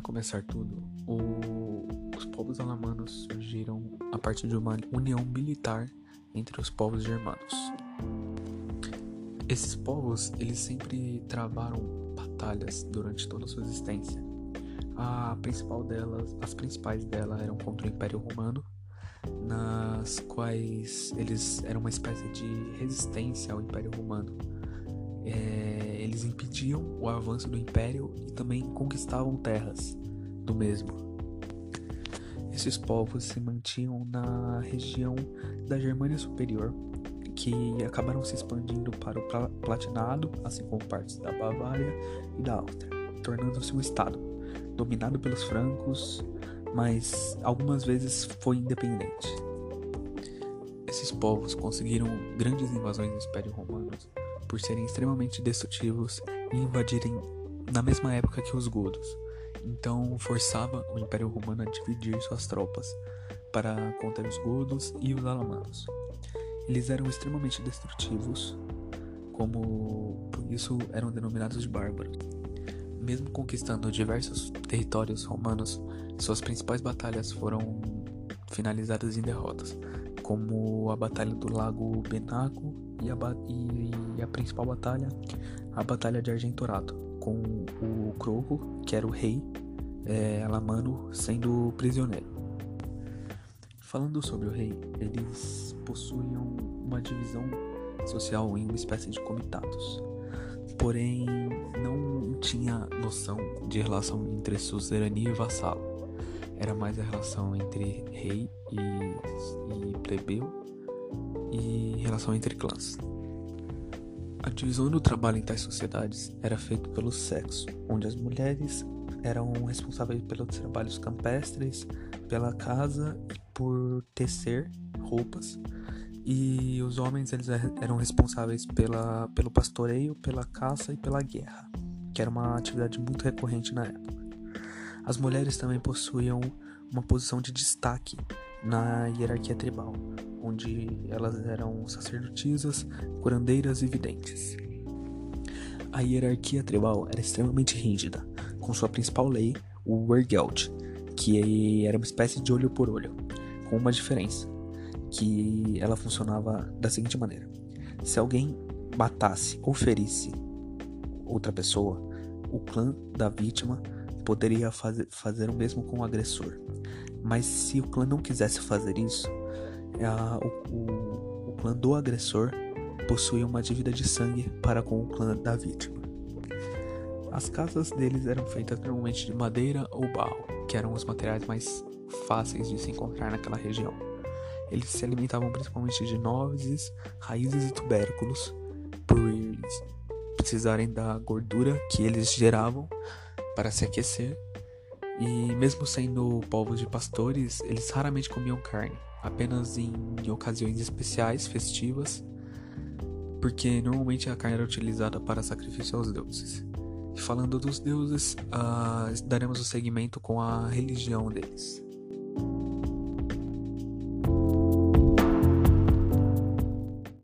começar tudo, o... os povos alamanos surgiram a partir de uma união militar entre os povos germanos. Esses povos, eles sempre travaram batalhas durante toda a sua existência. A principal delas, as principais delas eram contra o Império Romano, nas quais eles eram uma espécie de resistência ao Império Romano. É, eles impediam o avanço do Império e também conquistavam terras do mesmo. Esses povos se mantinham na região da Germânia Superior, que acabaram se expandindo para o Platinado, assim como partes da Bavária e da Áustria, tornando-se um estado dominado pelos francos, mas algumas vezes foi independente. Esses povos conseguiram grandes invasões do Império Romano por serem extremamente destrutivos e invadirem na mesma época que os godos. Então forçava o Império Romano a dividir suas tropas para conter os godos e os alamanos. Eles eram extremamente destrutivos, como por isso eram denominados de bárbaros. Mesmo conquistando diversos territórios romanos, suas principais batalhas foram finalizadas em derrotas, como a Batalha do Lago Benago e a, e, a principal batalha, a Batalha de Argentorato, com o Croco, que era o rei é, alamano, sendo prisioneiro. Falando sobre o rei, eles possuíam uma divisão social em uma espécie de comitados porém não tinha noção de relação entre suzerania e vassalo. Era mais a relação entre rei e, e plebeu e relação entre clãs. A divisão do trabalho em tais sociedades era feita pelo sexo, onde as mulheres eram responsáveis pelos trabalhos campestres, pela casa e por tecer roupas, e os homens eles eram responsáveis pela, pelo pastoreio, pela caça e pela guerra, que era uma atividade muito recorrente na época. As mulheres também possuíam uma posição de destaque na hierarquia tribal, onde elas eram sacerdotisas, curandeiras e videntes. A hierarquia tribal era extremamente rígida, com sua principal lei, o Wergeld, que era uma espécie de olho por olho, com uma diferença que ela funcionava da seguinte maneira: se alguém matasse ou ferisse outra pessoa, o clã da vítima poderia fazer, fazer o mesmo com o agressor. Mas se o clã não quisesse fazer isso, a, o, o, o clã do agressor possuía uma dívida de sangue para com o clã da vítima. As casas deles eram feitas normalmente de madeira ou barro, que eram os materiais mais fáceis de se encontrar naquela região. Eles se alimentavam principalmente de nozes, raízes e tubérculos, por precisarem da gordura que eles geravam para se aquecer. E mesmo sendo povos de pastores, eles raramente comiam carne, apenas em, ocasiões especiais, festivas, porque normalmente a carne era utilizada para sacrifício aos deuses. E falando dos deuses, uh, daremos o segmento com a religião deles.